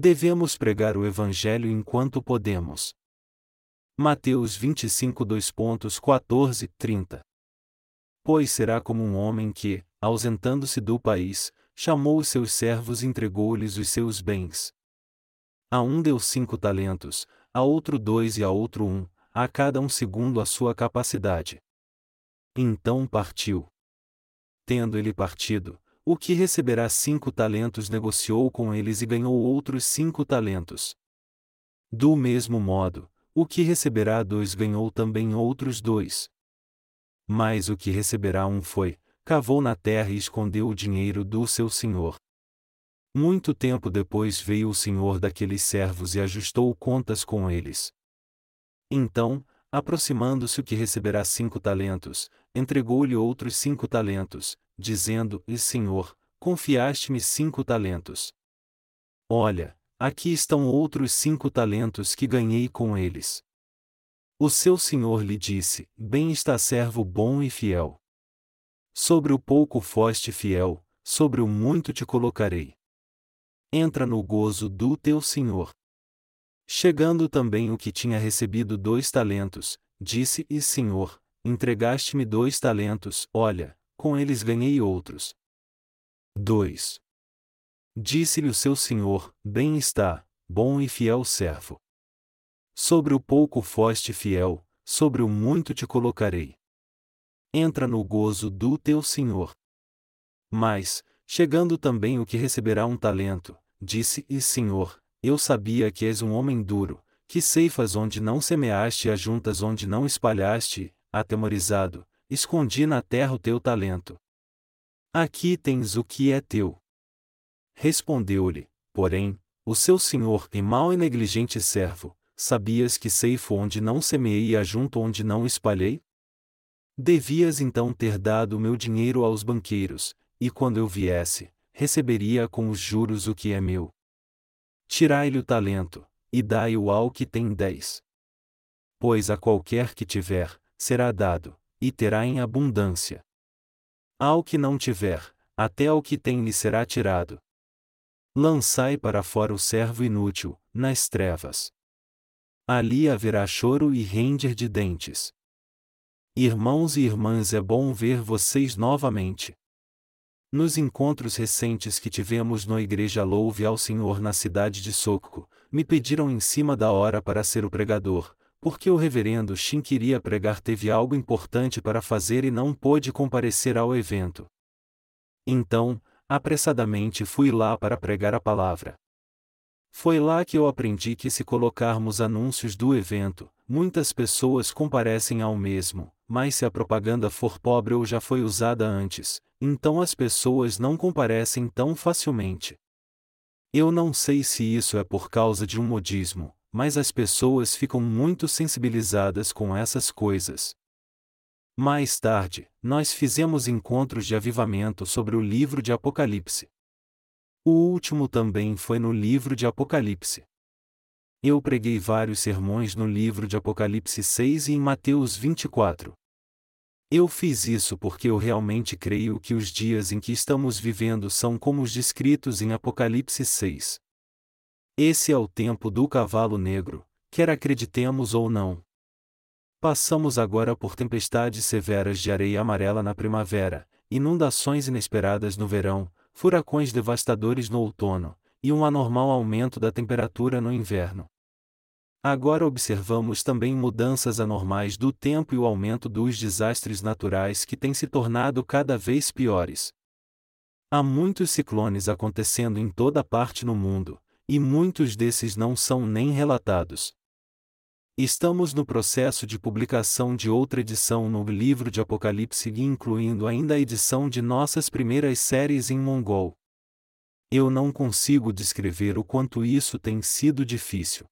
Devemos pregar o Evangelho enquanto podemos. Mateus 25 2.14, 30 Pois será como um homem que, ausentando-se do país, chamou os seus servos e entregou-lhes os seus bens. A um deu cinco talentos, a outro dois e a outro um, a cada um segundo a sua capacidade. Então partiu. Tendo ele partido, o que receberá cinco talentos negociou com eles e ganhou outros cinco talentos. Do mesmo modo, o que receberá dois ganhou também outros dois. Mas o que receberá um foi, cavou na terra e escondeu o dinheiro do seu senhor. Muito tempo depois veio o senhor daqueles servos e ajustou contas com eles. Então, aproximando-se o que receberá cinco talentos, entregou-lhe outros cinco talentos, dizendo: E senhor, confiaste-me cinco talentos. Olha, aqui estão outros cinco talentos que ganhei com eles. O seu senhor lhe disse: Bem está servo bom e fiel. Sobre o pouco foste fiel, sobre o muito te colocarei. Entra no gozo do teu senhor. Chegando também o que tinha recebido dois talentos, disse: E senhor, entregaste-me dois talentos, olha, com eles ganhei outros. 2. Disse-lhe o seu senhor: Bem está, bom e fiel servo. Sobre o pouco foste fiel, sobre o muito te colocarei. Entra no gozo do teu senhor. Mas, chegando também o que receberá um talento, disse: E senhor, eu sabia que és um homem duro, que ceifas onde não semeaste e ajuntas onde não espalhaste, atemorizado, escondi na terra o teu talento. Aqui tens o que é teu. Respondeu-lhe, porém, o seu senhor e mau e negligente servo, sabias que ceifo onde não semeei e ajunto onde não espalhei? Devias então ter dado meu dinheiro aos banqueiros, e quando eu viesse, receberia com os juros o que é meu. Tirai-lhe o talento, e dai-o ao que tem dez. Pois a qualquer que tiver, será dado, e terá em abundância. Ao que não tiver, até ao que tem lhe será tirado. Lançai para fora o servo inútil, nas trevas. Ali haverá choro e render de dentes. Irmãos e irmãs, é bom ver vocês novamente. Nos encontros recentes que tivemos na Igreja Louve ao Senhor na cidade de Soco, me pediram em cima da hora para ser o pregador, porque o reverendo Shin queria pregar teve algo importante para fazer e não pôde comparecer ao evento. Então, apressadamente fui lá para pregar a palavra. Foi lá que eu aprendi que se colocarmos anúncios do evento, muitas pessoas comparecem ao mesmo, mas se a propaganda for pobre ou já foi usada antes, então as pessoas não comparecem tão facilmente. Eu não sei se isso é por causa de um modismo, mas as pessoas ficam muito sensibilizadas com essas coisas. Mais tarde, nós fizemos encontros de avivamento sobre o livro de Apocalipse. O último também foi no livro de Apocalipse. Eu preguei vários sermões no livro de Apocalipse 6 e em Mateus 24. Eu fiz isso porque eu realmente creio que os dias em que estamos vivendo são como os descritos em Apocalipse 6. Esse é o tempo do cavalo negro, quer acreditemos ou não. Passamos agora por tempestades severas de areia amarela na primavera, inundações inesperadas no verão, furacões devastadores no outono, e um anormal aumento da temperatura no inverno. Agora observamos também mudanças anormais do tempo e o aumento dos desastres naturais que têm se tornado cada vez piores. Há muitos ciclones acontecendo em toda parte no mundo, e muitos desses não são nem relatados. Estamos no processo de publicação de outra edição no livro de Apocalipse, incluindo ainda a edição de nossas primeiras séries em mongol. Eu não consigo descrever o quanto isso tem sido difícil.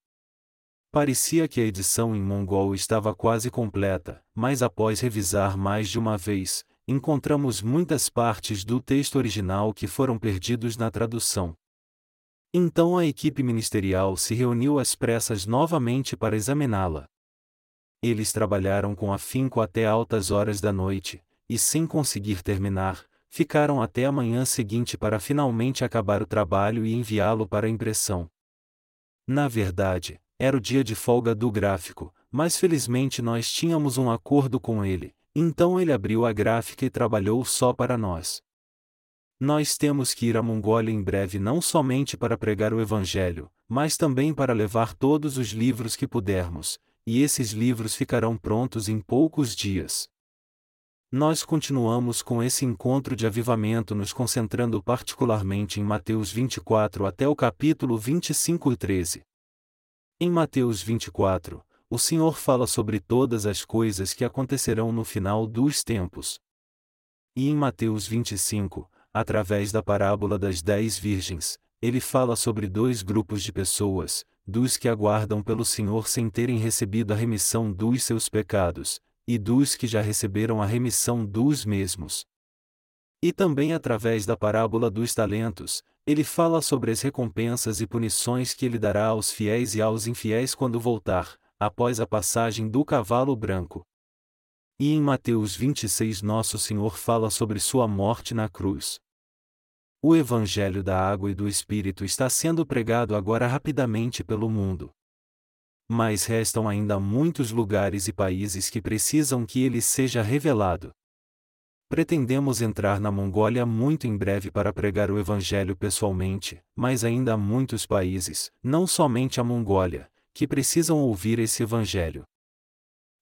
Parecia que a edição em mongol estava quase completa, mas após revisar mais de uma vez, encontramos muitas partes do texto original que foram perdidos na tradução. Então a equipe ministerial se reuniu às pressas novamente para examiná-la. Eles trabalharam com afinco até altas horas da noite, e sem conseguir terminar, ficaram até a manhã seguinte para finalmente acabar o trabalho e enviá-lo para impressão. Na verdade, era o dia de folga do gráfico, mas felizmente nós tínhamos um acordo com ele, então ele abriu a gráfica e trabalhou só para nós. Nós temos que ir à Mongólia em breve não somente para pregar o Evangelho, mas também para levar todos os livros que pudermos, e esses livros ficarão prontos em poucos dias. Nós continuamos com esse encontro de avivamento nos concentrando particularmente em Mateus 24 até o capítulo 25 e 13. Em Mateus 24, o Senhor fala sobre todas as coisas que acontecerão no final dos tempos. E em Mateus 25, através da parábola das dez virgens, ele fala sobre dois grupos de pessoas, dos que aguardam pelo Senhor sem terem recebido a remissão dos seus pecados, e dos que já receberam a remissão dos mesmos. E também através da parábola dos talentos, ele fala sobre as recompensas e punições que ele dará aos fiéis e aos infiéis quando voltar, após a passagem do cavalo branco. E em Mateus 26 Nosso Senhor fala sobre sua morte na cruz. O Evangelho da Água e do Espírito está sendo pregado agora rapidamente pelo mundo. Mas restam ainda muitos lugares e países que precisam que ele seja revelado. Pretendemos entrar na Mongólia muito em breve para pregar o Evangelho pessoalmente, mas ainda há muitos países, não somente a Mongólia, que precisam ouvir esse Evangelho.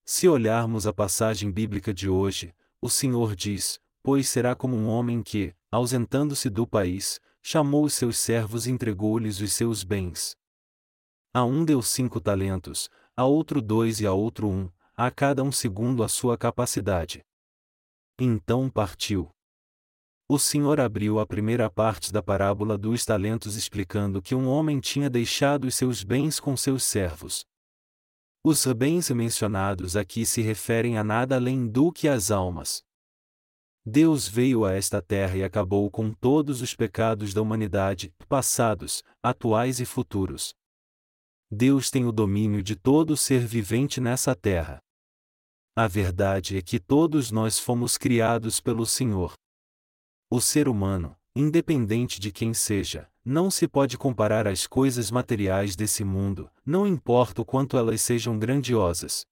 Se olharmos a passagem bíblica de hoje, o Senhor diz: Pois será como um homem que, ausentando-se do país, chamou os seus servos e entregou-lhes os seus bens. A um deu cinco talentos, a outro dois e a outro um, a cada um segundo a sua capacidade. Então partiu. O Senhor abriu a primeira parte da parábola dos talentos explicando que um homem tinha deixado os seus bens com seus servos. Os bens mencionados aqui se referem a nada além do que as almas. Deus veio a esta terra e acabou com todos os pecados da humanidade, passados, atuais e futuros. Deus tem o domínio de todo ser vivente nessa terra. A verdade é que todos nós fomos criados pelo Senhor. O ser humano, independente de quem seja, não se pode comparar às coisas materiais desse mundo, não importa o quanto elas sejam grandiosas.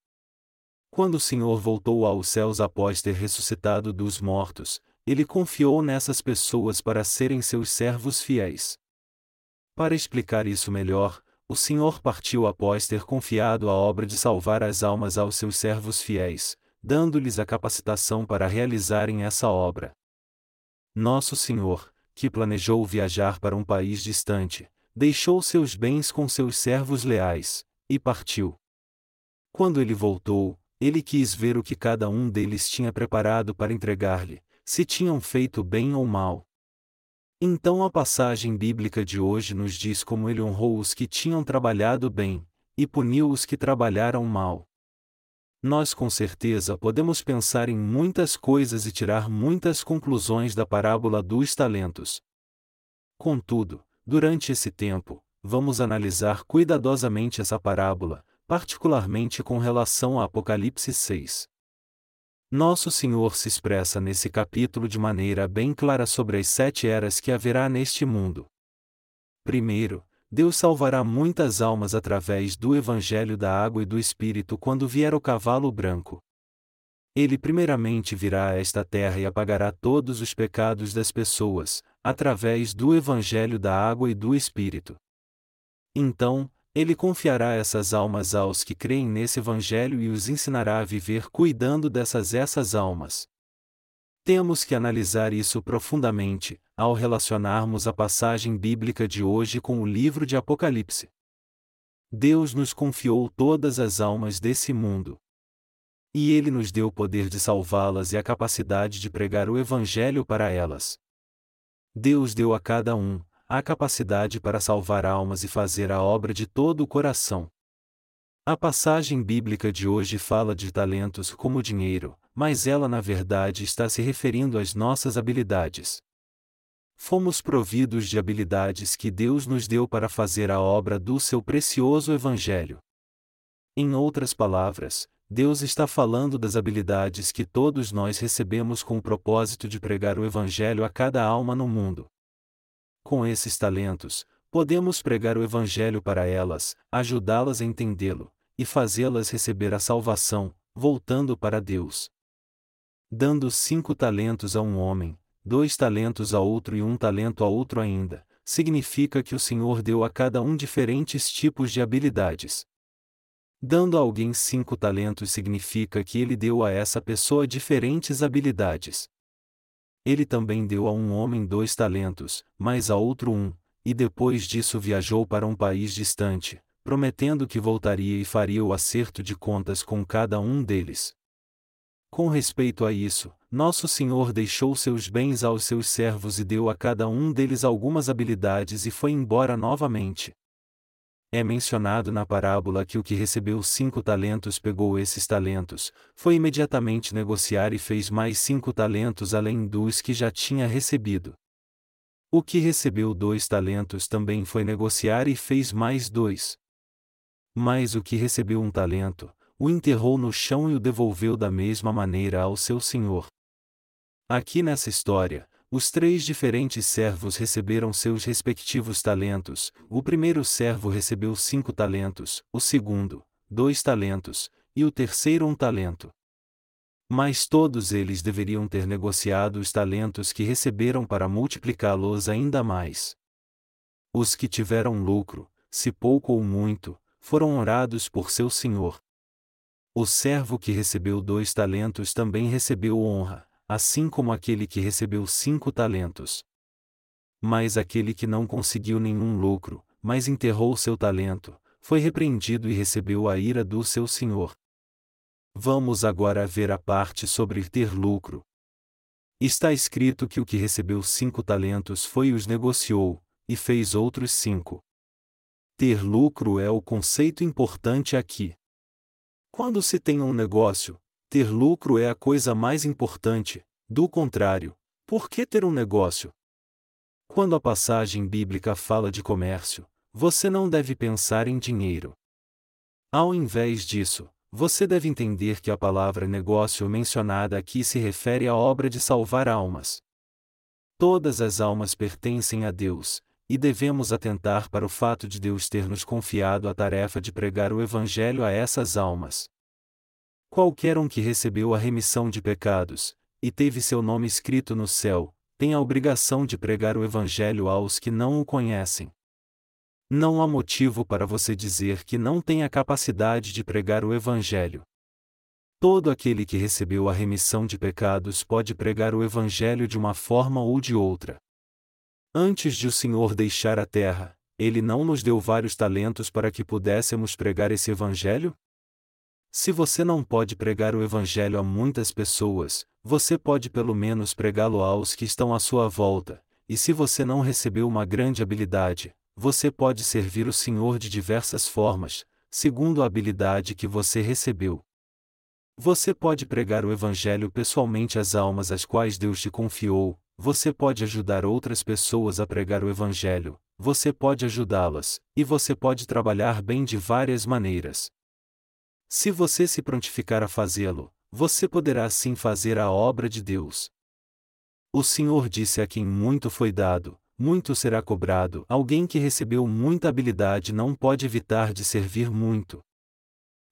Quando o Senhor voltou aos céus após ter ressuscitado dos mortos, ele confiou nessas pessoas para serem seus servos fiéis. Para explicar isso melhor, o Senhor partiu após ter confiado a obra de salvar as almas aos seus servos fiéis, dando-lhes a capacitação para realizarem essa obra. Nosso Senhor, que planejou viajar para um país distante, deixou seus bens com seus servos leais, e partiu. Quando ele voltou, ele quis ver o que cada um deles tinha preparado para entregar-lhe, se tinham feito bem ou mal. Então a passagem bíblica de hoje nos diz como ele honrou os que tinham trabalhado bem, e puniu os que trabalharam mal nós com certeza podemos pensar em muitas coisas e tirar muitas conclusões da parábola dos talentos. Contudo, durante esse tempo, vamos analisar cuidadosamente essa parábola, particularmente com relação a Apocalipse 6. Nosso Senhor se expressa nesse capítulo de maneira bem clara sobre as sete eras que haverá neste mundo. Primeiro, Deus salvará muitas almas através do Evangelho da Água e do Espírito quando vier o cavalo branco. Ele primeiramente virá a esta terra e apagará todos os pecados das pessoas, através do Evangelho da Água e do Espírito. Então, ele confiará essas almas aos que creem nesse Evangelho e os ensinará a viver cuidando dessas essas almas. Temos que analisar isso profundamente, ao relacionarmos a passagem bíblica de hoje com o livro de Apocalipse. Deus nos confiou todas as almas desse mundo. E Ele nos deu o poder de salvá-las e a capacidade de pregar o Evangelho para elas. Deus deu a cada um a capacidade para salvar almas e fazer a obra de todo o coração. A passagem bíblica de hoje fala de talentos como dinheiro, mas ela na verdade está se referindo às nossas habilidades. Fomos providos de habilidades que Deus nos deu para fazer a obra do seu precioso Evangelho. Em outras palavras, Deus está falando das habilidades que todos nós recebemos com o propósito de pregar o Evangelho a cada alma no mundo. Com esses talentos, podemos pregar o Evangelho para elas, ajudá-las a entendê-lo, e fazê-las receber a salvação, voltando para Deus. Dando cinco talentos a um homem, dois talentos a outro e um talento a outro ainda, significa que o Senhor deu a cada um diferentes tipos de habilidades. Dando a alguém cinco talentos significa que ele deu a essa pessoa diferentes habilidades. Ele também deu a um homem dois talentos, mas a outro um, e depois disso viajou para um país distante, prometendo que voltaria e faria o acerto de contas com cada um deles. Com respeito a isso, nosso Senhor deixou seus bens aos seus servos e deu a cada um deles algumas habilidades e foi embora novamente. É mencionado na parábola que o que recebeu cinco talentos pegou esses talentos, foi imediatamente negociar e fez mais cinco talentos além dos que já tinha recebido. O que recebeu dois talentos também foi negociar e fez mais dois. Mas o que recebeu um talento, o enterrou no chão e o devolveu da mesma maneira ao seu senhor. Aqui nessa história, os três diferentes servos receberam seus respectivos talentos. O primeiro servo recebeu cinco talentos, o segundo, dois talentos, e o terceiro um talento. Mas todos eles deveriam ter negociado os talentos que receberam para multiplicá-los ainda mais. Os que tiveram lucro, se pouco ou muito, foram honrados por seu senhor. O servo que recebeu dois talentos também recebeu honra, assim como aquele que recebeu cinco talentos. Mas aquele que não conseguiu nenhum lucro, mas enterrou seu talento, foi repreendido e recebeu a ira do seu senhor. Vamos agora ver a parte sobre ter lucro. Está escrito que o que recebeu cinco talentos foi e os negociou, e fez outros cinco. Ter lucro é o conceito importante aqui. Quando se tem um negócio, ter lucro é a coisa mais importante, do contrário, por que ter um negócio? Quando a passagem bíblica fala de comércio, você não deve pensar em dinheiro. Ao invés disso, você deve entender que a palavra negócio mencionada aqui se refere à obra de salvar almas. Todas as almas pertencem a Deus, e devemos atentar para o fato de Deus ter nos confiado a tarefa de pregar o Evangelho a essas almas. Qualquer um que recebeu a remissão de pecados, e teve seu nome escrito no céu, tem a obrigação de pregar o Evangelho aos que não o conhecem. Não há motivo para você dizer que não tem a capacidade de pregar o Evangelho. Todo aquele que recebeu a remissão de pecados pode pregar o Evangelho de uma forma ou de outra. Antes de o Senhor deixar a terra, ele não nos deu vários talentos para que pudéssemos pregar esse Evangelho? Se você não pode pregar o Evangelho a muitas pessoas, você pode pelo menos pregá-lo aos que estão à sua volta, e se você não recebeu uma grande habilidade, você pode servir o Senhor de diversas formas, segundo a habilidade que você recebeu. Você pode pregar o Evangelho pessoalmente às almas às quais Deus te confiou, você pode ajudar outras pessoas a pregar o Evangelho, você pode ajudá-las, e você pode trabalhar bem de várias maneiras. Se você se prontificar a fazê-lo, você poderá sim fazer a obra de Deus. O Senhor disse a quem muito foi dado, muito será cobrado. Alguém que recebeu muita habilidade não pode evitar de servir muito.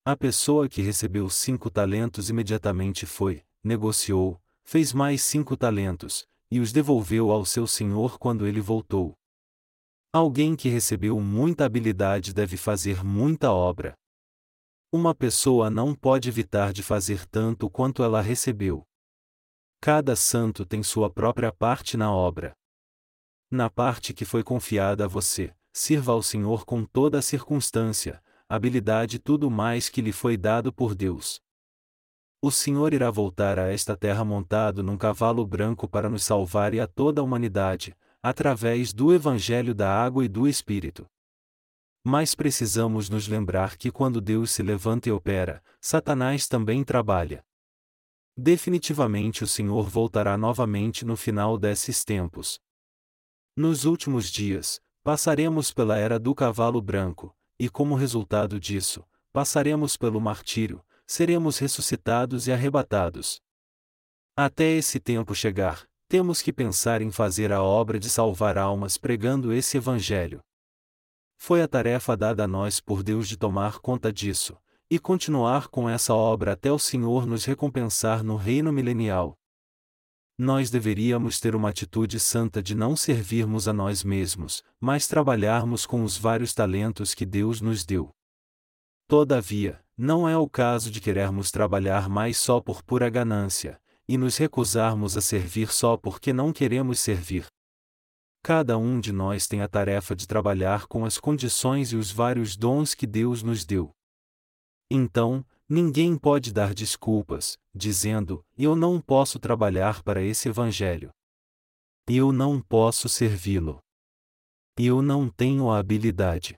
A pessoa que recebeu cinco talentos imediatamente foi, negociou, fez mais cinco talentos, e os devolveu ao seu senhor quando ele voltou. Alguém que recebeu muita habilidade deve fazer muita obra. Uma pessoa não pode evitar de fazer tanto quanto ela recebeu. Cada santo tem sua própria parte na obra. Na parte que foi confiada a você, sirva ao Senhor com toda a circunstância, habilidade e tudo mais que lhe foi dado por Deus. O Senhor irá voltar a esta terra montado num cavalo branco para nos salvar e a toda a humanidade, através do Evangelho da Água e do Espírito. Mas precisamos nos lembrar que quando Deus se levanta e opera, Satanás também trabalha. Definitivamente o Senhor voltará novamente no final desses tempos. Nos últimos dias, passaremos pela era do cavalo branco, e como resultado disso, passaremos pelo martírio, seremos ressuscitados e arrebatados. Até esse tempo chegar, temos que pensar em fazer a obra de salvar almas pregando esse Evangelho. Foi a tarefa dada a nós por Deus de tomar conta disso, e continuar com essa obra até o Senhor nos recompensar no reino milenial. Nós deveríamos ter uma atitude santa de não servirmos a nós mesmos, mas trabalharmos com os vários talentos que Deus nos deu. Todavia, não é o caso de querermos trabalhar mais só por pura ganância, e nos recusarmos a servir só porque não queremos servir. Cada um de nós tem a tarefa de trabalhar com as condições e os vários dons que Deus nos deu. Então, ninguém pode dar desculpas, dizendo: Eu não posso trabalhar para esse Evangelho. Eu não posso servi-lo. Eu não tenho a habilidade.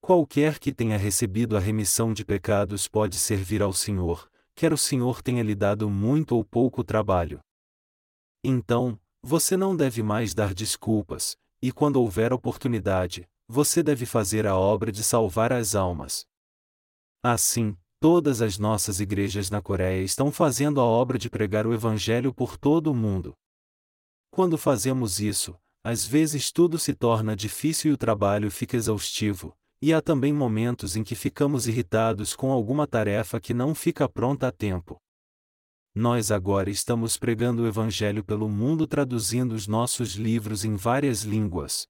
Qualquer que tenha recebido a remissão de pecados pode servir ao Senhor, quer o Senhor tenha lhe dado muito ou pouco trabalho. Então, você não deve mais dar desculpas, e quando houver oportunidade, você deve fazer a obra de salvar as almas. Assim, todas as nossas igrejas na Coreia estão fazendo a obra de pregar o Evangelho por todo o mundo. Quando fazemos isso, às vezes tudo se torna difícil e o trabalho fica exaustivo, e há também momentos em que ficamos irritados com alguma tarefa que não fica pronta a tempo. Nós agora estamos pregando o Evangelho pelo mundo traduzindo os nossos livros em várias línguas.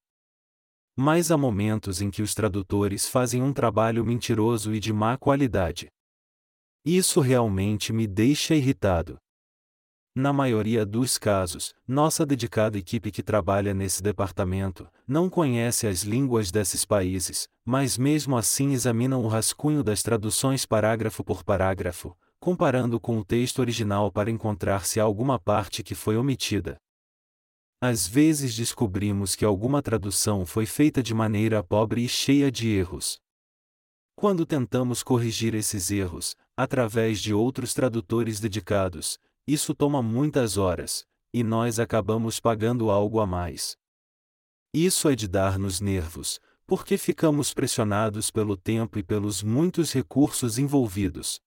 Mas há momentos em que os tradutores fazem um trabalho mentiroso e de má qualidade. Isso realmente me deixa irritado. Na maioria dos casos, nossa dedicada equipe que trabalha nesse departamento não conhece as línguas desses países, mas mesmo assim examinam o rascunho das traduções parágrafo por parágrafo, comparando com o texto original para encontrar se há alguma parte que foi omitida. Às vezes descobrimos que alguma tradução foi feita de maneira pobre e cheia de erros. Quando tentamos corrigir esses erros, através de outros tradutores dedicados, isso toma muitas horas, e nós acabamos pagando algo a mais. Isso é de dar-nos nervos, porque ficamos pressionados pelo tempo e pelos muitos recursos envolvidos.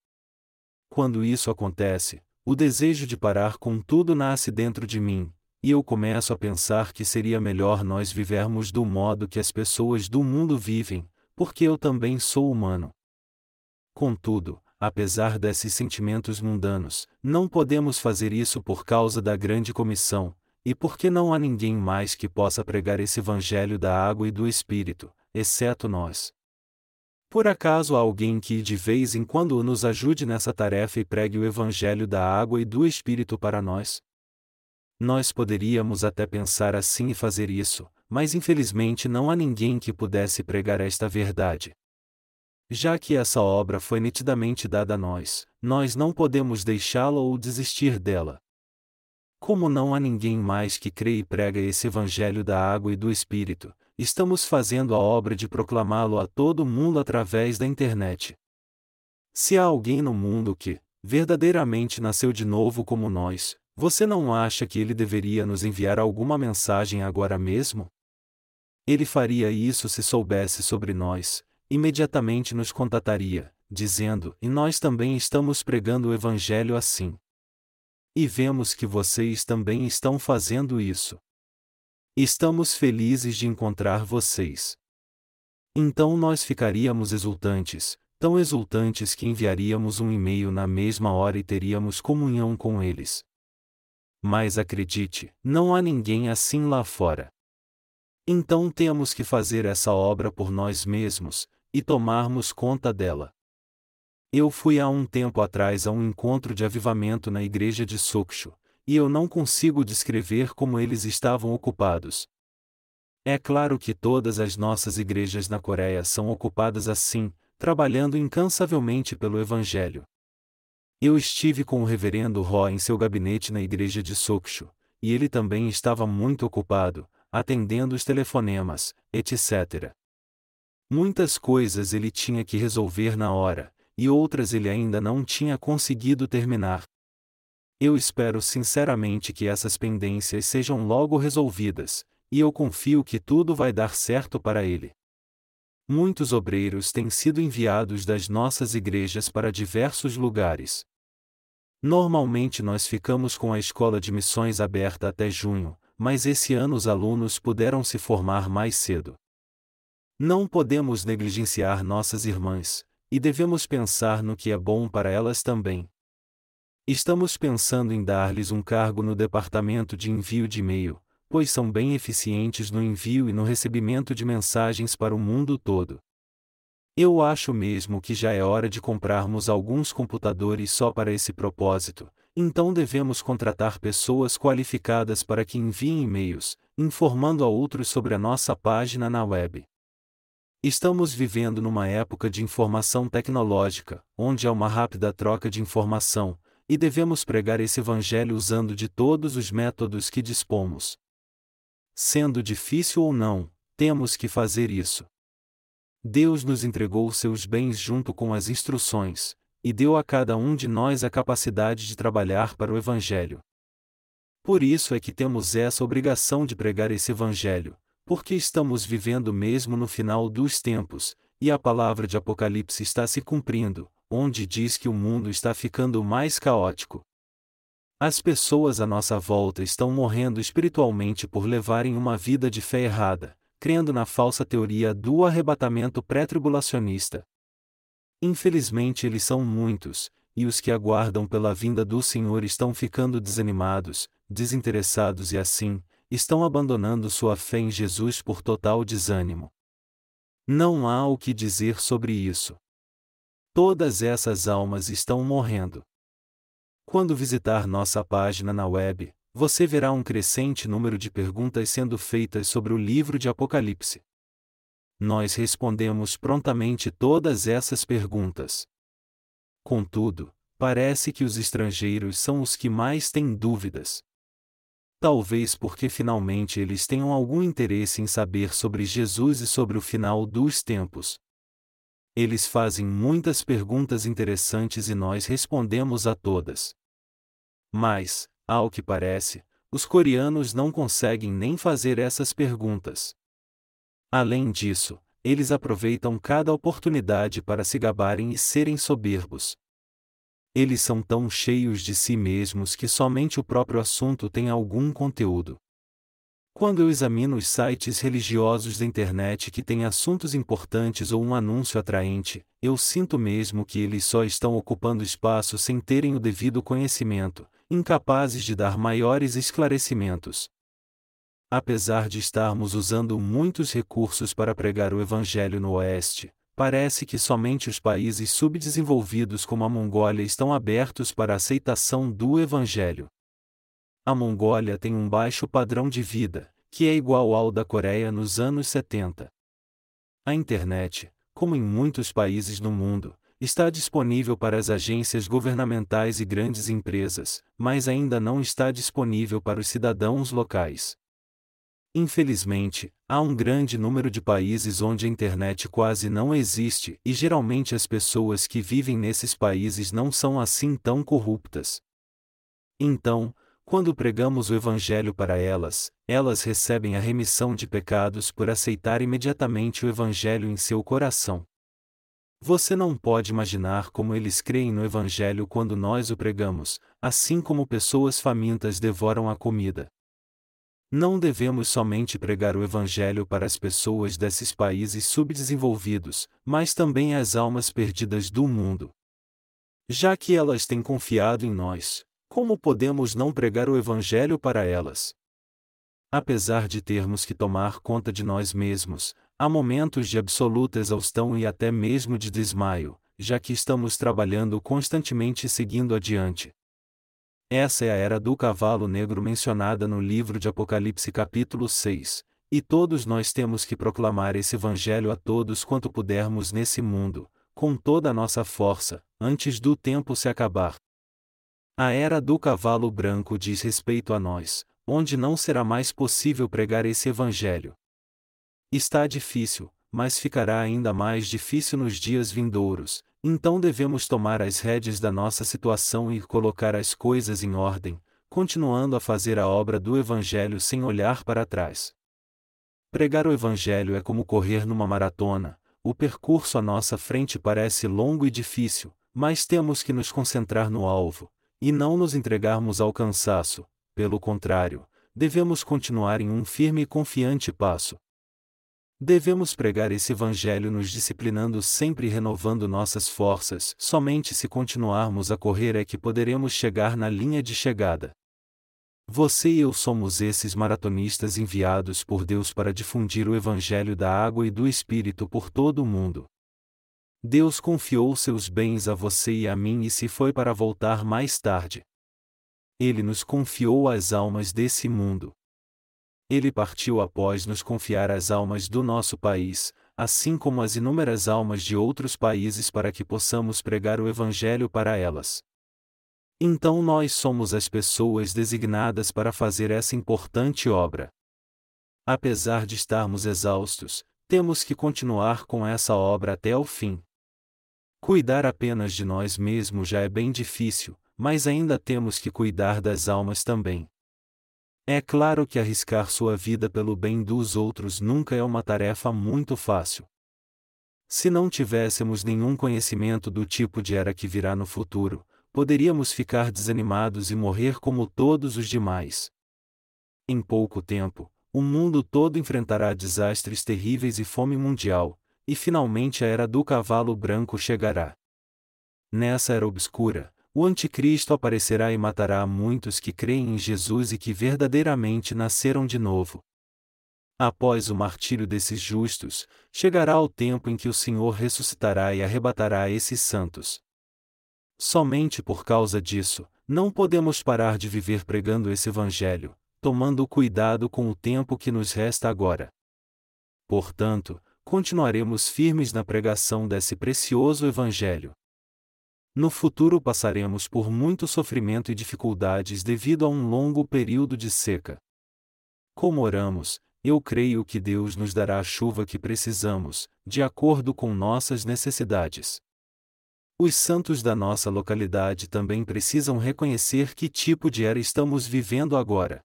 Quando isso acontece, o desejo de parar com tudo nasce dentro de mim, e eu começo a pensar que seria melhor nós vivermos do modo que as pessoas do mundo vivem, porque eu também sou humano. Contudo, apesar desses sentimentos mundanos, não podemos fazer isso por causa da grande comissão, e porque não há ninguém mais que possa pregar esse evangelho da água e do Espírito, exceto nós. Por acaso há alguém que de vez em quando nos ajude nessa tarefa e pregue o evangelho da água e do Espírito para nós? Nós poderíamos até pensar assim e fazer isso, mas infelizmente não há ninguém que pudesse pregar esta verdade. Já que essa obra foi nitidamente dada a nós, nós não podemos deixá-la ou desistir dela. Como não há ninguém mais que crê e prega esse Evangelho da água e do Espírito, estamos fazendo a obra de proclamá-lo a todo mundo através da internet. Se há alguém no mundo que, verdadeiramente nasceu de novo como nós, você não acha que ele deveria nos enviar alguma mensagem agora mesmo? Ele faria isso se soubesse sobre nós, imediatamente nos contataria, dizendo: E nós também estamos pregando o Evangelho assim. E vemos que vocês também estão fazendo isso. Estamos felizes de encontrar vocês. Então nós ficaríamos exultantes, tão exultantes que enviaríamos um e-mail na mesma hora e teríamos comunhão com eles. Mas acredite, não há ninguém assim lá fora. Então temos que fazer essa obra por nós mesmos, e tomarmos conta dela. Eu fui há um tempo atrás a um encontro de avivamento na igreja de Sokshu, e eu não consigo descrever como eles estavam ocupados. É claro que todas as nossas igrejas na Coreia são ocupadas assim, trabalhando incansavelmente pelo Evangelho. Eu estive com o reverendo Ro em seu gabinete na igreja de Sokshu, e ele também estava muito ocupado, atendendo os telefonemas, etc. Muitas coisas ele tinha que resolver na hora, e outras ele ainda não tinha conseguido terminar. Eu espero sinceramente que essas pendências sejam logo resolvidas, e eu confio que tudo vai dar certo para ele. Muitos obreiros têm sido enviados das nossas igrejas para diversos lugares. Normalmente nós ficamos com a escola de missões aberta até junho, mas esse ano os alunos puderam se formar mais cedo. Não podemos negligenciar nossas irmãs, e devemos pensar no que é bom para elas também. Estamos pensando em dar-lhes um cargo no departamento de envio de e-mail, pois são bem eficientes no envio e no recebimento de mensagens para o mundo todo. Eu acho mesmo que já é hora de comprarmos alguns computadores só para esse propósito, então devemos contratar pessoas qualificadas para que enviem e-mails, informando a outros sobre a nossa página na web. Estamos vivendo numa época de informação tecnológica, onde há uma rápida troca de informação, e devemos pregar esse evangelho usando de todos os métodos que dispomos. Sendo difícil ou não, temos que fazer isso. Deus nos entregou seus bens junto com as instruções, e deu a cada um de nós a capacidade de trabalhar para o Evangelho. Por isso é que temos essa obrigação de pregar esse Evangelho, porque estamos vivendo mesmo no final dos tempos, e a palavra de Apocalipse está se cumprindo, onde diz que o mundo está ficando mais caótico. As pessoas à nossa volta estão morrendo espiritualmente por levarem uma vida de fé errada, crendo na falsa teoria do arrebatamento pré-tribulacionista. Infelizmente, eles são muitos, e os que aguardam pela vinda do Senhor estão ficando desanimados, desinteressados e assim, estão abandonando sua fé em Jesus por total desânimo. Não há o que dizer sobre isso. Todas essas almas estão morrendo. Quando visitar nossa página na web, você verá um crescente número de perguntas sendo feitas sobre o livro de Apocalipse. Nós respondemos prontamente todas essas perguntas. Contudo, parece que os estrangeiros são os que mais têm dúvidas. Talvez porque finalmente eles tenham algum interesse em saber sobre Jesus e sobre o final dos tempos. Eles fazem muitas perguntas interessantes e nós respondemos a todas. Mas, ao que parece, os coreanos não conseguem nem fazer essas perguntas. Além disso, eles aproveitam cada oportunidade para se gabarem e serem soberbos. Eles são tão cheios de si mesmos que somente o próprio assunto tem algum conteúdo. Quando eu examino os sites religiosos da internet que têm assuntos importantes ou um anúncio atraente, eu sinto mesmo que eles só estão ocupando espaço sem terem o devido conhecimento, incapazes de dar maiores esclarecimentos. Apesar de estarmos usando muitos recursos para pregar o Evangelho no Oeste, parece que somente os países subdesenvolvidos como a Mongólia estão abertos para a aceitação do Evangelho. A Mongólia tem um baixo padrão de vida, que é igual ao da Coreia nos anos 70. A internet, como em muitos países no mundo, está disponível para as agências governamentais e grandes empresas, mas ainda não está disponível para os cidadãos locais. Infelizmente, há um grande número de países onde a internet quase não existe e geralmente as pessoas que vivem nesses países não são assim tão corruptas. Então, quando pregamos o Evangelho para elas, elas recebem a remissão de pecados por aceitar imediatamente o Evangelho em seu coração. Você não pode imaginar como eles creem no Evangelho quando nós o pregamos, assim como pessoas famintas devoram a comida. Não devemos somente pregar o Evangelho para as pessoas desses países subdesenvolvidos, mas também às almas perdidas do mundo. Já que elas têm confiado em nós, como podemos não pregar o Evangelho para elas? Apesar de termos que tomar conta de nós mesmos, Há momentos de absoluta exaustão e até mesmo de desmaio, já que estamos trabalhando constantemente seguindo adiante. Essa é a era do cavalo negro mencionada no livro de Apocalipse capítulo 6, e todos nós temos que proclamar esse evangelho a todos quanto pudermos nesse mundo, com toda a nossa força, antes do tempo se acabar. A era do cavalo branco diz respeito a nós, onde não será mais possível pregar esse evangelho. Está difícil, mas ficará ainda mais difícil nos dias vindouros, então devemos tomar as rédeas da nossa situação e colocar as coisas em ordem, continuando a fazer a obra do Evangelho sem olhar para trás. Pregar o Evangelho é como correr numa maratona, o percurso à nossa frente parece longo e difícil, mas temos que nos concentrar no alvo, e não nos entregarmos ao cansaço, pelo contrário, devemos continuar em um firme e confiante passo, Devemos pregar esse Evangelho nos disciplinando sempre renovando nossas forças, somente se continuarmos a correr é que poderemos chegar na linha de chegada. Você e eu somos esses maratonistas enviados por Deus para difundir o Evangelho da água e do Espírito por todo o mundo. Deus confiou seus bens a você e a mim e se foi para voltar mais tarde. Ele nos confiou as almas desse mundo. Ele partiu após nos confiar as almas do nosso país, assim como as inúmeras almas de outros países para que possamos pregar o Evangelho para elas. Então nós somos as pessoas designadas para fazer essa importante obra. Apesar de estarmos exaustos, temos que continuar com essa obra até o fim. Cuidar apenas de nós mesmos já é bem difícil, mas ainda temos que cuidar das almas também. É claro que arriscar sua vida pelo bem dos outros nunca é uma tarefa muito fácil. Se não tivéssemos nenhum conhecimento do tipo de era que virá no futuro, poderíamos ficar desanimados e morrer como todos os demais. Em pouco tempo, o mundo todo enfrentará desastres terríveis e fome mundial, e finalmente a era do cavalo branco chegará. Nessa era obscura, o Anticristo aparecerá e matará muitos que creem em Jesus e que verdadeiramente nasceram de novo. Após o martírio desses justos, chegará o tempo em que o Senhor ressuscitará e arrebatará esses santos. Somente por causa disso, não podemos parar de viver pregando esse Evangelho, tomando cuidado com o tempo que nos resta agora. Portanto, continuaremos firmes na pregação desse precioso Evangelho. No futuro passaremos por muito sofrimento e dificuldades devido a um longo período de seca. Como oramos, eu creio que Deus nos dará a chuva que precisamos, de acordo com nossas necessidades. Os santos da nossa localidade também precisam reconhecer que tipo de era estamos vivendo agora.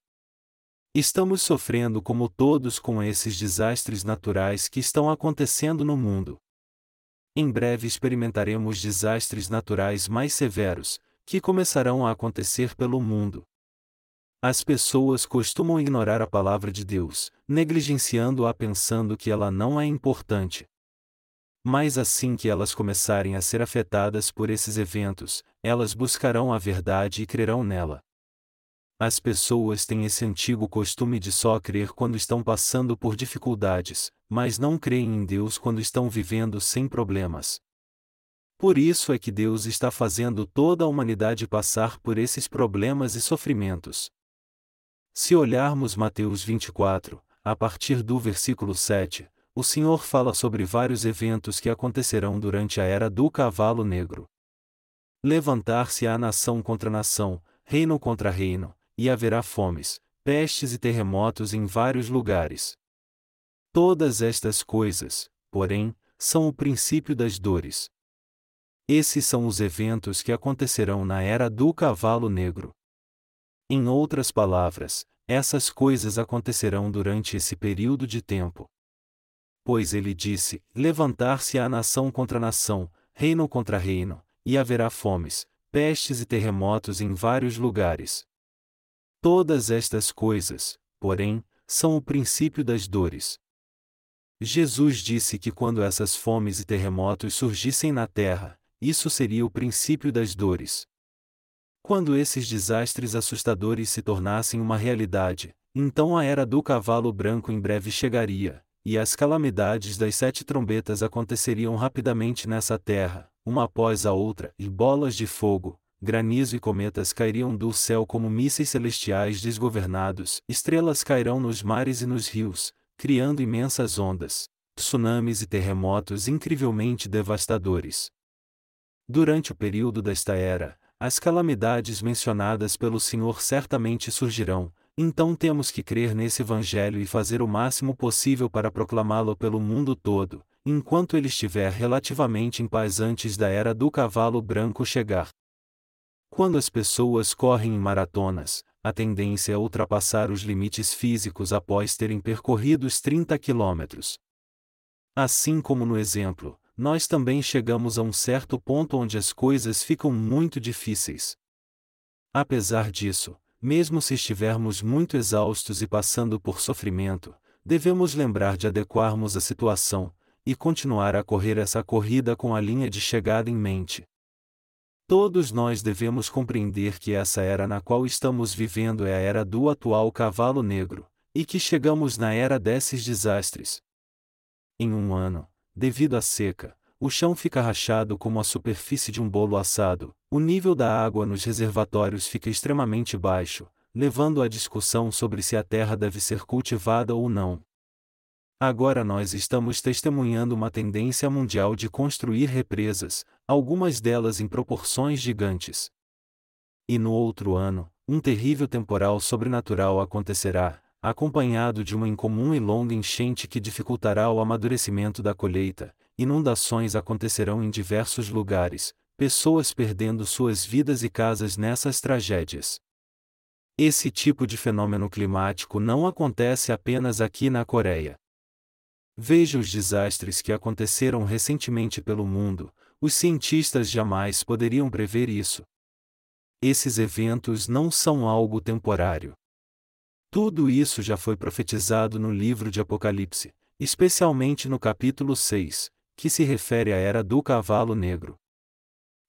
Estamos sofrendo como todos com esses desastres naturais que estão acontecendo no mundo. Em breve experimentaremos desastres naturais mais severos, que começarão a acontecer pelo mundo. As pessoas costumam ignorar a palavra de Deus, negligenciando-a pensando que ela não é importante. Mas assim que elas começarem a ser afetadas por esses eventos, elas buscarão a verdade e crerão nela. As pessoas têm esse antigo costume de só crer quando estão passando por dificuldades, mas não creem em Deus quando estão vivendo sem problemas. Por isso é que Deus está fazendo toda a humanidade passar por esses problemas e sofrimentos. Se olharmos Mateus 24, a partir do versículo 7, o Senhor fala sobre vários eventos que acontecerão durante a era do cavalo negro. Levantar-se-á nação contra nação, reino contra reino, e haverá fomes, pestes e terremotos em vários lugares. Todas estas coisas, porém, são o princípio das dores. Esses são os eventos que acontecerão na era do cavalo negro. Em outras palavras, essas coisas acontecerão durante esse período de tempo. Pois ele disse: Levantar-se-á nação contra nação, reino contra reino, e haverá fomes, pestes e terremotos em vários lugares. Todas estas coisas, porém, são o princípio das dores. Jesus disse que quando essas fomes e terremotos surgissem na terra, isso seria o princípio das dores. Quando esses desastres assustadores se tornassem uma realidade, então a era do cavalo branco em breve chegaria, e as calamidades das sete trombetas aconteceriam rapidamente nessa terra, uma após a outra, e bolas de fogo, granizo e cometas cairiam do céu como mísseis celestiais desgovernados, estrelas cairão nos mares e nos rios, criando imensas ondas, tsunamis e terremotos incrivelmente devastadores. Durante o período desta era, as calamidades mencionadas pelo Senhor certamente surgirão, então temos que crer nesse Evangelho e fazer o máximo possível para proclamá-lo pelo mundo todo, enquanto ele estiver relativamente em paz antes da era do cavalo branco chegar. Quando as pessoas correm em maratonas, a tendência é ultrapassar os limites físicos após terem percorrido os 30 quilômetros. Assim como no exemplo, nós também chegamos a um certo ponto onde as coisas ficam muito difíceis. Apesar disso, mesmo se estivermos muito exaustos e passando por sofrimento, devemos lembrar de adequarmos a situação, e continuar a correr essa corrida com a linha de chegada em mente. Todos nós devemos compreender que essa era na qual estamos vivendo é a era do atual cavalo negro, e que chegamos na era desses desastres. Em um ano, devido à seca, o chão fica rachado como a superfície de um bolo assado, o nível da água nos reservatórios fica extremamente baixo, levando à discussão sobre se a terra deve ser cultivada ou não. Agora nós estamos testemunhando uma tendência mundial de construir represas, algumas delas em proporções gigantes. E no outro ano, um terrível temporal sobrenatural acontecerá, acompanhado de uma incomum e longa enchente que dificultará o amadurecimento da colheita, inundações acontecerão em diversos lugares, pessoas perdendo suas vidas e casas nessas tragédias. Esse tipo de fenômeno climático não acontece apenas aqui na Coreia. Veja os desastres que aconteceram recentemente pelo mundo, os cientistas jamais poderiam prever isso. Esses eventos não são algo temporário. Tudo isso já foi profetizado no livro de Apocalipse, especialmente no capítulo 6, que se refere à era do cavalo negro.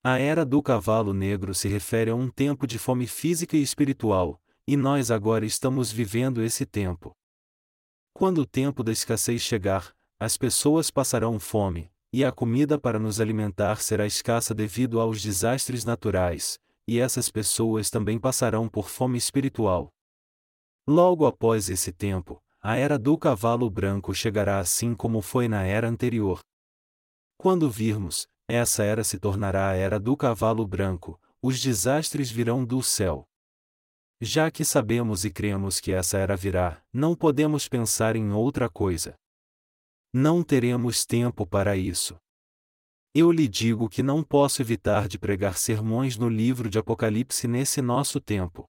A era do cavalo negro se refere a um tempo de fome física e espiritual, e nós agora estamos vivendo esse tempo. Quando o tempo da escassez chegar, as pessoas passarão fome, e a comida para nos alimentar será escassa devido aos desastres naturais, e essas pessoas também passarão por fome espiritual. Logo após esse tempo, a era do cavalo branco chegará assim como foi na era anterior. Quando virmos, essa era se tornará a era do cavalo branco, os desastres virão do céu. Já que sabemos e cremos que essa era virá, não podemos pensar em outra coisa. Não teremos tempo para isso. Eu lhe digo que não posso evitar de pregar sermões no livro de Apocalipse nesse nosso tempo.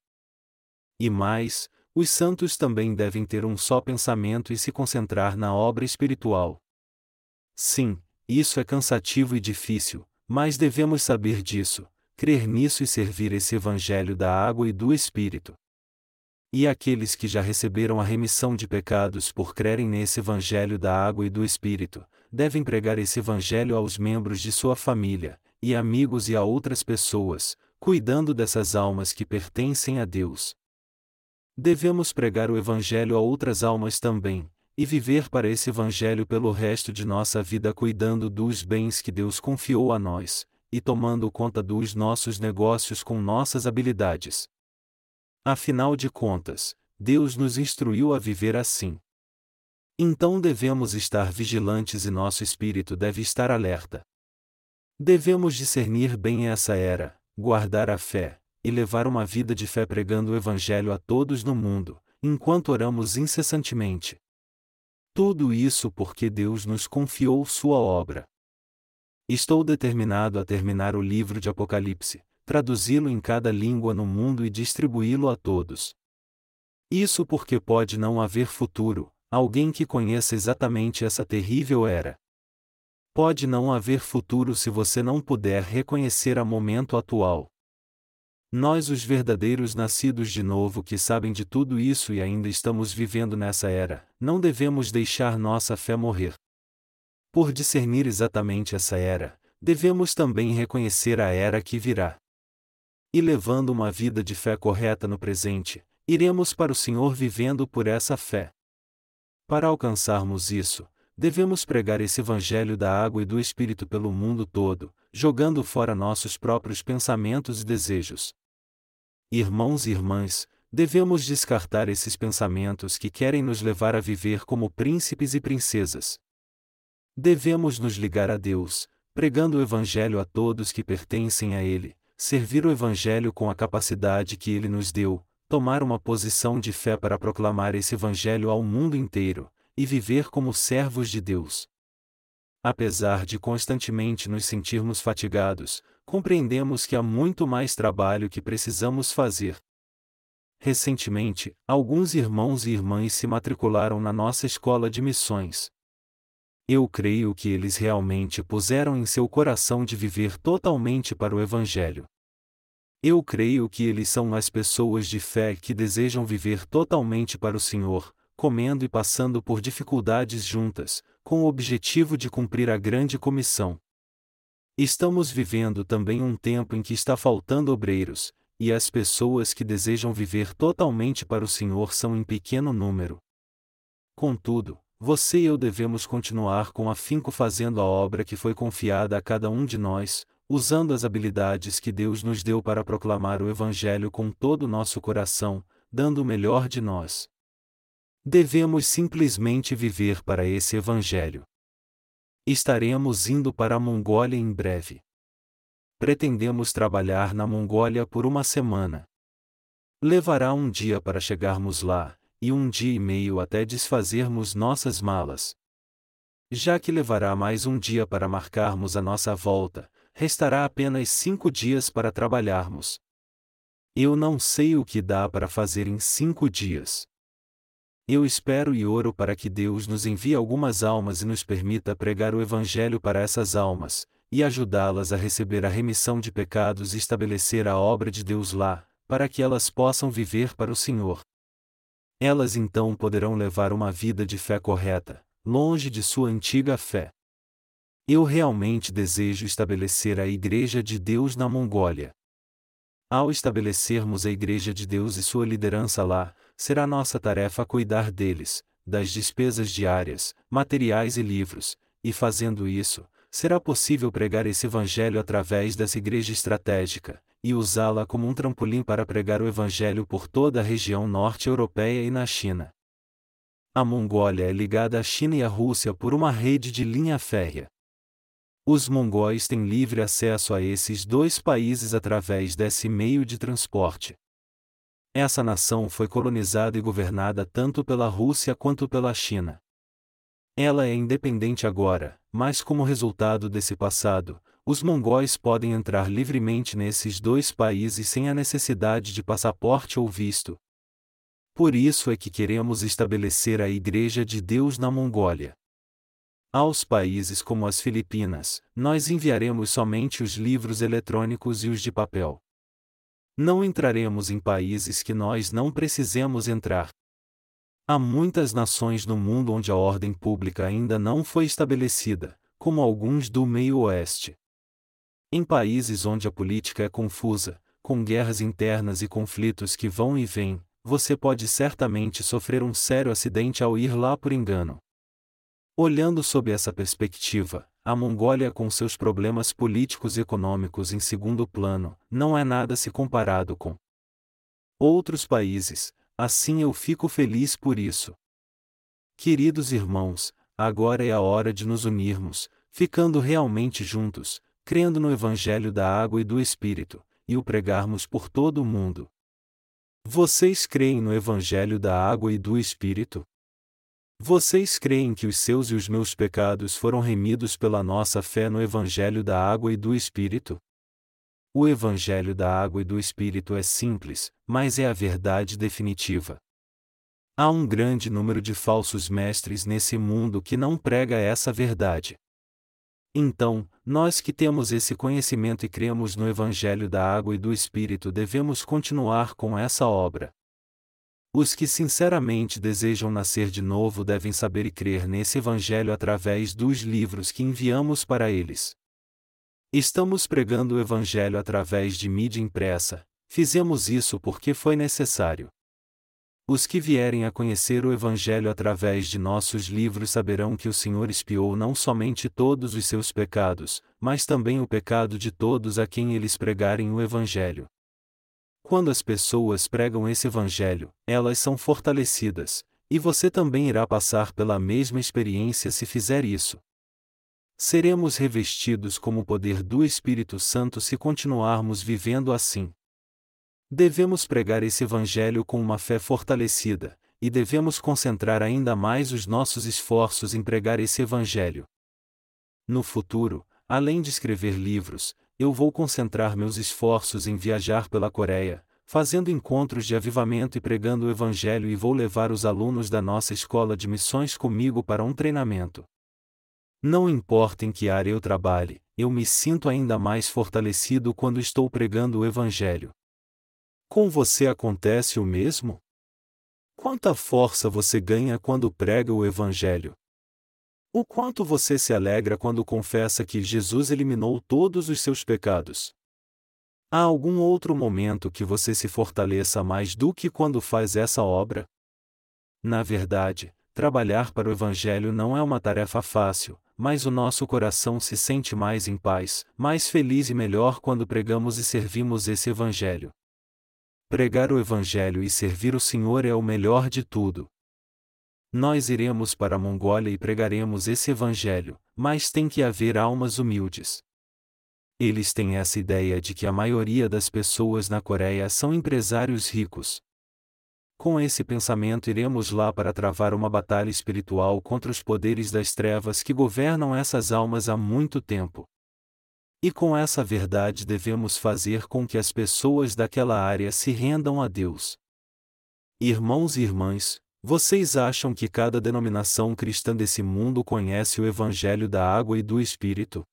E mais, os santos também devem ter um só pensamento e se concentrar na obra espiritual. Sim, isso é cansativo e difícil, mas devemos saber disso, crer nisso e servir esse Evangelho da água e do Espírito. E aqueles que já receberam a remissão de pecados por crerem nesse Evangelho da água e do Espírito, devem pregar esse Evangelho aos membros de sua família, e amigos e a outras pessoas, cuidando dessas almas que pertencem a Deus. Devemos pregar o Evangelho a outras almas também, e viver para esse Evangelho pelo resto de nossa vida cuidando dos bens que Deus confiou a nós, e tomando conta dos nossos negócios com nossas habilidades. Afinal de contas, Deus nos instruiu a viver assim. Então devemos estar vigilantes e nosso espírito deve estar alerta. Devemos discernir bem essa era, guardar a fé, e levar uma vida de fé pregando o Evangelho a todos no mundo, enquanto oramos incessantemente. Tudo isso porque Deus nos confiou Sua obra. Estou determinado a terminar o livro de Apocalipse, traduzi-lo em cada língua no mundo e distribuí-lo a todos. Isso porque pode não haver futuro, alguém que conheça exatamente essa terrível era. Pode não haver futuro se você não puder reconhecer a momento atual. Nós, os verdadeiros nascidos de novo que sabem de tudo isso e ainda estamos vivendo nessa era, não devemos deixar nossa fé morrer. Por discernir exatamente essa era, devemos também reconhecer a era que virá. E levando uma vida de fé correta no presente, iremos para o Senhor vivendo por essa fé. Para alcançarmos isso, devemos pregar esse Evangelho da água e do Espírito pelo mundo todo, jogando fora nossos próprios pensamentos e desejos. Irmãos e irmãs, devemos descartar esses pensamentos que querem nos levar a viver como príncipes e princesas. Devemos nos ligar a Deus, pregando o Evangelho a todos que pertencem a Ele, servir o Evangelho com a capacidade que Ele nos deu, tomar uma posição de fé para proclamar esse Evangelho ao mundo inteiro, e viver como servos de Deus. Apesar de constantemente nos sentirmos fatigados, compreendemos que há muito mais trabalho que precisamos fazer. Recentemente, alguns irmãos e irmãs se matricularam na nossa escola de missões. Eu creio que eles realmente puseram em seu coração de viver totalmente para o Evangelho. Eu creio que eles são as pessoas de fé que desejam viver totalmente para o Senhor, comendo e passando por dificuldades juntas, com o objetivo de cumprir a grande comissão. Estamos vivendo também um tempo em que está faltando obreiros, e as pessoas que desejam viver totalmente para o Senhor são em pequeno número. Contudo, você e eu devemos continuar com afinco fazendo a obra que foi confiada a cada um de nós, usando as habilidades que Deus nos deu para proclamar o Evangelho com todo o nosso coração, dando o melhor de nós. Devemos simplesmente viver para esse Evangelho. Estaremos indo para a Mongólia em breve. Pretendemos trabalhar na Mongólia por uma semana. Levará um dia para chegarmos lá, e um dia e meio até desfazermos nossas malas. Já que levará mais um dia para marcarmos a nossa volta, restará apenas cinco dias para trabalharmos. Eu não sei o que dá para fazer em cinco dias. Eu espero e oro para que Deus nos envie algumas almas e nos permita pregar o Evangelho para essas almas, e ajudá-las a receber a remissão de pecados e estabelecer a obra de Deus lá, para que elas possam viver para o Senhor. Elas então poderão levar uma vida de fé correta, longe de sua antiga fé. Eu realmente desejo estabelecer a Igreja de Deus na Mongólia. Ao estabelecermos a Igreja de Deus e sua liderança lá, será nossa tarefa cuidar deles, das despesas diárias, materiais e livros, e fazendo isso, será possível pregar esse Evangelho através dessa igreja estratégica, e usá-la como um trampolim para pregar o Evangelho por toda a região norte europeia e na China. A Mongólia é ligada à China e à Rússia por uma rede de linha férrea. Os mongóis têm livre acesso a esses dois países através desse meio de transporte. Essa nação foi colonizada e governada tanto pela Rússia quanto pela China. Ela é independente agora, mas como resultado desse passado, os mongóis podem entrar livremente nesses dois países sem a necessidade de passaporte ou visto. Por isso é que queremos estabelecer a Igreja de Deus na Mongólia. Aos países como as Filipinas, nós enviaremos somente os livros eletrônicos e os de papel. Não entraremos em países que nós não precisemos entrar. Há muitas nações no mundo onde a ordem pública ainda não foi estabelecida, como alguns do meio-oeste. Em países onde a política é confusa, com guerras internas e conflitos que vão e vêm, você pode certamente sofrer um sério acidente ao ir lá por engano. Olhando sob essa perspectiva, a Mongólia com seus problemas políticos e econômicos em segundo plano, não é nada se comparado com outros países, assim eu fico feliz por isso. Queridos irmãos, agora é a hora de nos unirmos, ficando realmente juntos, crendo no Evangelho da água e do Espírito, e o pregarmos por todo o mundo. Vocês creem no Evangelho da água e do Espírito? Vocês creem que os seus e os meus pecados foram remidos pela nossa fé no Evangelho da água e do Espírito? O Evangelho da água e do Espírito é simples, mas é a verdade definitiva. Há um grande número de falsos mestres nesse mundo que não prega essa verdade. Então, nós que temos esse conhecimento e cremos no Evangelho da Água e do Espírito devemos continuar com essa obra. Os que sinceramente desejam nascer de novo devem saber e crer nesse Evangelho através dos livros que enviamos para eles. Estamos pregando o Evangelho através de mídia impressa, fizemos isso porque foi necessário. Os que vierem a conhecer o Evangelho através de nossos livros saberão que o Senhor espiou não somente todos os seus pecados, mas também o pecado de todos a quem eles pregarem o Evangelho. Quando as pessoas pregam esse Evangelho, elas são fortalecidas, e você também irá passar pela mesma experiência se fizer isso. Seremos revestidos como o poder do Espírito Santo se continuarmos vivendo assim. Devemos pregar esse Evangelho com uma fé fortalecida, e devemos concentrar ainda mais os nossos esforços em pregar esse Evangelho. No futuro, além de escrever livros, eu vou concentrar meus esforços em viajar pela Coreia, fazendo encontros de avivamento e pregando o Evangelho e vou levar os alunos da nossa escola de missões comigo para um treinamento. Não importa em que área eu trabalhe, eu me sinto ainda mais fortalecido quando estou pregando o Evangelho. Com você acontece o mesmo? Quanta força você ganha quando prega o Evangelho? O quanto você se alegra quando confessa que Jesus eliminou todos os seus pecados? Há algum outro momento que você se fortaleça mais do que quando faz essa obra? Na verdade, trabalhar para o Evangelho não é uma tarefa fácil, mas o nosso coração se sente mais em paz, mais feliz e melhor quando pregamos e servimos esse Evangelho. Pregar o Evangelho e servir o Senhor é o melhor de tudo. Nós iremos para a Mongólia e pregaremos esse Evangelho, mas tem que haver almas humildes. Eles têm essa ideia de que a maioria das pessoas na Coreia são empresários ricos. Com esse pensamento iremos lá para travar uma batalha espiritual contra os poderes das trevas que governam essas almas há muito tempo. E com essa verdade devemos fazer com que as pessoas daquela área se rendam a Deus. Irmãos e irmãs, vocês acham que cada denominação cristã desse mundo conhece o Evangelho da água e do Espírito?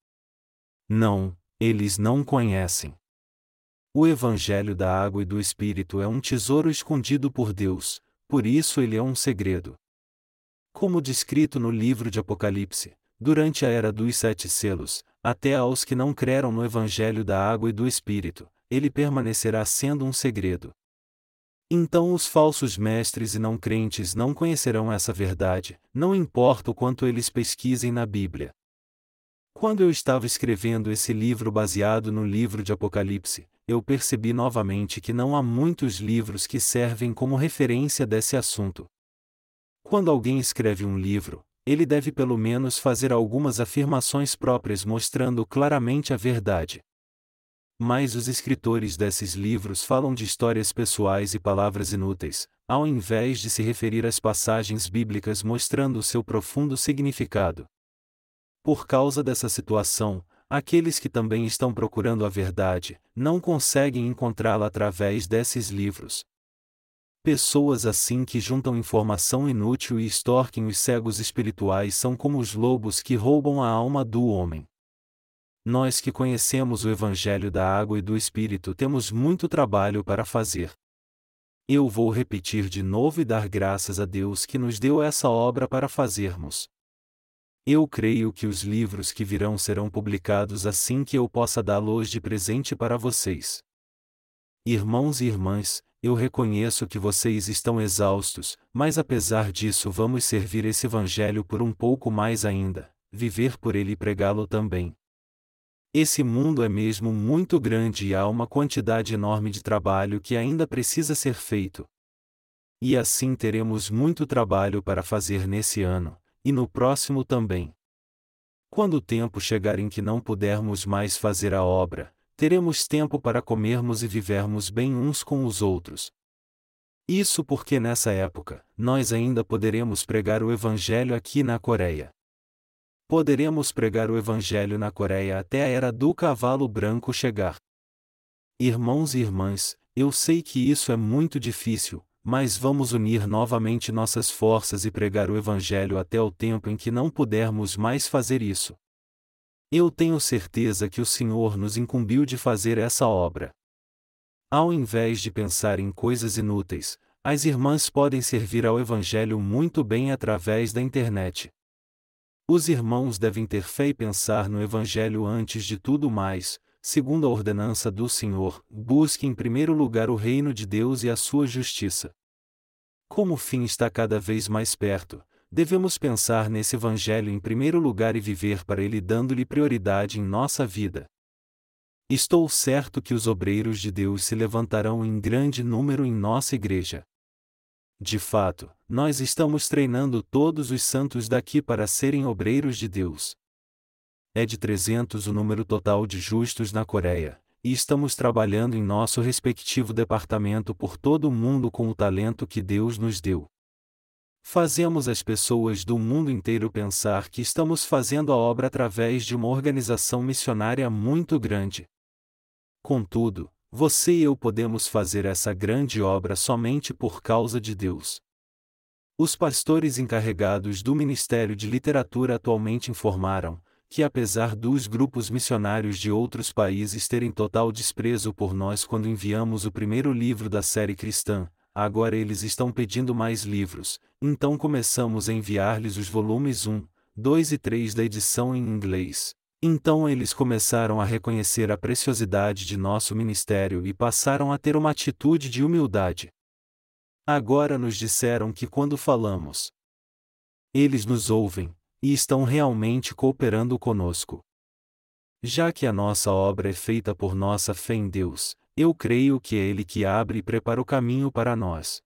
Não, eles não conhecem. O Evangelho da Água e do Espírito é um tesouro escondido por Deus, por isso ele é um segredo. Como descrito no livro de Apocalipse, durante a era dos sete selos, até aos que não creram no Evangelho da Água e do Espírito, ele permanecerá sendo um segredo. Então os falsos mestres e não crentes não conhecerão essa verdade, não importa o quanto eles pesquisem na Bíblia. Quando eu estava escrevendo esse livro baseado no livro de Apocalipse, eu percebi novamente que não há muitos livros que servem como referência desse assunto. Quando alguém escreve um livro, ele deve pelo menos fazer algumas afirmações próprias mostrando claramente a verdade. Mas os escritores desses livros falam de histórias pessoais e palavras inúteis, ao invés de se referir às passagens bíblicas mostrando seu profundo significado. Por causa dessa situação, aqueles que também estão procurando a verdade, não conseguem encontrá-la através desses livros. Pessoas assim que juntam informação inútil e extorquem os cegos espirituais são como os lobos que roubam a alma do homem. Nós que conhecemos o Evangelho da Água e do Espírito temos muito trabalho para fazer. Eu vou repetir de novo e dar graças a Deus que nos deu essa obra para fazermos. Eu creio que os livros que virão serão publicados assim que eu possa dá-los de presente para vocês. Irmãos e irmãs, eu reconheço que vocês estão exaustos, mas apesar disso vamos servir esse Evangelho por um pouco mais ainda, viver por ele e pregá-lo também. Esse mundo é mesmo muito grande e há uma quantidade enorme de trabalho que ainda precisa ser feito. E assim teremos muito trabalho para fazer nesse ano, e no próximo também. Quando o tempo chegar em que não pudermos mais fazer a obra, teremos tempo para comermos e vivermos bem uns com os outros. Isso porque nessa época, nós ainda poderemos pregar o Evangelho aqui na Coreia. Poderemos pregar o Evangelho na Coreia até a era do cavalo branco chegar. Irmãos e irmãs, eu sei que isso é muito difícil, mas vamos unir novamente nossas forças e pregar o Evangelho até o tempo em que não pudermos mais fazer isso. Eu tenho certeza que o Senhor nos incumbiu de fazer essa obra. Ao invés de pensar em coisas inúteis, as irmãs podem servir ao Evangelho muito bem através da internet. Os irmãos devem ter fé e pensar no Evangelho antes de tudo mais, segundo a ordenança do Senhor, busque em primeiro lugar o reino de Deus e a sua justiça. Como o fim está cada vez mais perto, devemos pensar nesse Evangelho em primeiro lugar e viver para ele dando-lhe prioridade em nossa vida. Estou certo que os obreiros de Deus se levantarão em grande número em nossa igreja. De fato, nós estamos treinando todos os santos daqui para serem obreiros de Deus é de 300 o número total de justos na Coreia, e estamos trabalhando em nosso respectivo departamento por todo o mundo com o talento que Deus nos deu. Fazemos as pessoas do mundo inteiro pensar que estamos fazendo a obra através de uma organização missionária muito grande. Contudo, você e eu podemos fazer essa grande obra somente por causa de Deus. Os pastores encarregados do Ministério de Literatura atualmente informaram, que apesar dos grupos missionários de outros países terem total desprezo por nós quando enviamos o primeiro livro da série cristã, agora eles estão pedindo mais livros, então começamos a enviar-lhes os volumes 1, 2 e 3 da edição em inglês. Então eles começaram a reconhecer a preciosidade de nosso ministério e passaram a ter uma atitude de humildade. Agora nos disseram que quando falamos, eles nos ouvem, e estão realmente cooperando conosco. Já que a nossa obra é feita por nossa fé em Deus, eu creio que é Ele que abre e prepara o caminho para nós.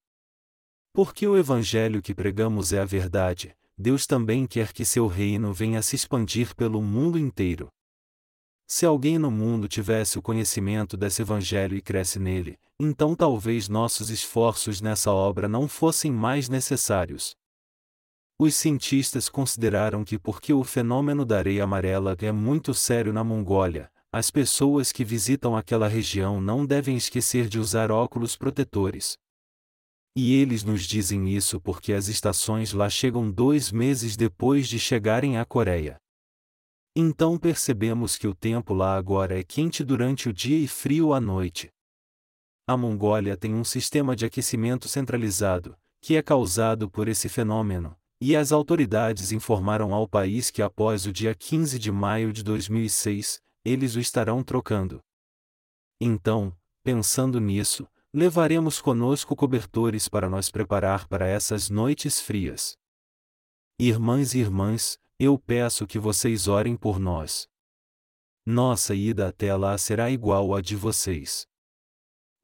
Porque o Evangelho que pregamos é a verdade, Deus também quer que seu reino venha a se expandir pelo mundo inteiro. Se alguém no mundo tivesse o conhecimento desse Evangelho e cresce nele, então talvez nossos esforços nessa obra não fossem mais necessários. Os cientistas consideraram que porque o fenômeno da areia amarela é muito sério na Mongólia, as pessoas que visitam aquela região não devem esquecer de usar óculos protetores. E eles nos dizem isso porque as estações lá chegam dois meses depois de chegarem à Coreia. Então percebemos que o tempo lá agora é quente durante o dia e frio à noite. A Mongólia tem um sistema de aquecimento centralizado, que é causado por esse fenômeno, e as autoridades informaram ao país que após o dia 15 de maio de 2006, eles o estarão trocando. Então, pensando nisso, levaremos conosco cobertores para nós preparar para essas noites frias. Irmãs e irmãs, eu peço que vocês orem por nós. Nossa ida até lá será igual à de vocês.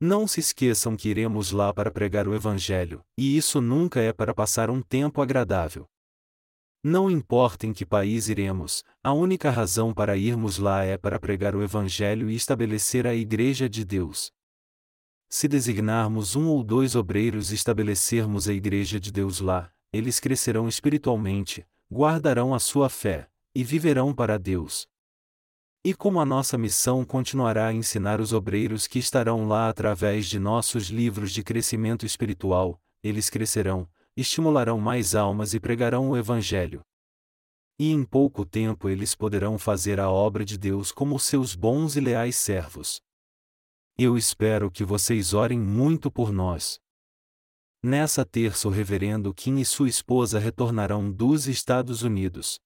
Não se esqueçam que iremos lá para pregar o Evangelho, e isso nunca é para passar um tempo agradável. Não importa em que país iremos, a única razão para irmos lá é para pregar o Evangelho e estabelecer a Igreja de Deus. Se designarmos um ou dois obreiros e estabelecermos a Igreja de Deus lá, eles crescerão espiritualmente, guardarão a sua fé, e viverão para Deus. E como a nossa missão continuará a ensinar os obreiros que estarão lá através de nossos livros de crescimento espiritual, eles crescerão, estimularão mais almas e pregarão o Evangelho. E em pouco tempo eles poderão fazer a obra de Deus como seus bons e leais servos. Eu espero que vocês orem muito por nós. Nessa terça o reverendo Kim e sua esposa retornarão dos Estados Unidos.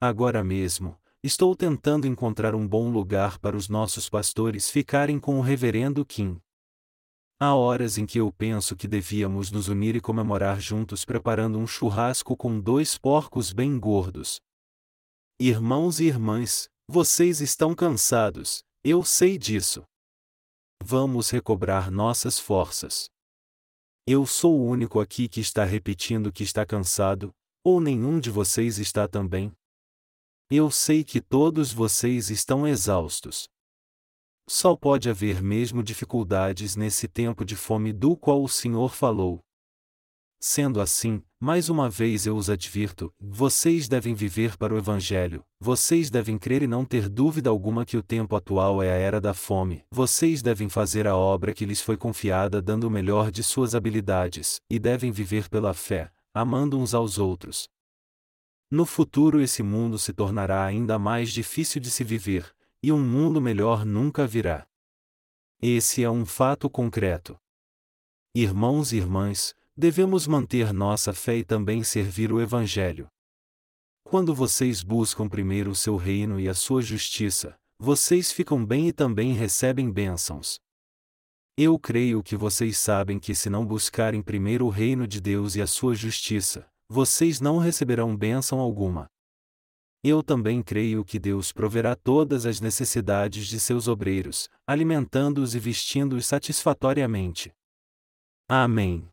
Agora mesmo, estou tentando encontrar um bom lugar para os nossos pastores ficarem com o reverendo Kim. Há horas em que eu penso que devíamos nos unir e comemorar juntos preparando um churrasco com dois porcos bem gordos. Irmãos e irmãs, vocês estão cansados, eu sei disso. Vamos recobrar nossas forças. Eu sou o único aqui que está repetindo que está cansado, ou nenhum de vocês está também? Eu sei que todos vocês estão exaustos. Só pode haver mesmo dificuldades nesse tempo de fome do qual o Senhor falou. Sendo assim, mais uma vez eu os advirto: vocês devem viver para o Evangelho, vocês devem crer e não ter dúvida alguma que o tempo atual é a era da fome, vocês devem fazer a obra que lhes foi confiada dando o melhor de suas habilidades, e devem viver pela fé, amando uns aos outros. No futuro esse mundo se tornará ainda mais difícil de se viver, e um mundo melhor nunca virá. Esse é um fato concreto. Irmãos e irmãs, devemos manter nossa fé e também servir o Evangelho. Quando vocês buscam primeiro o seu reino e a sua justiça, vocês ficam bem e também recebem bênçãos. Eu creio que vocês sabem que se não buscarem primeiro o reino de Deus e a sua justiça, vocês não receberão bênção alguma. Eu também creio que Deus proverá todas as necessidades de seus obreiros, alimentando-os e vestindo-os satisfatoriamente. Amém.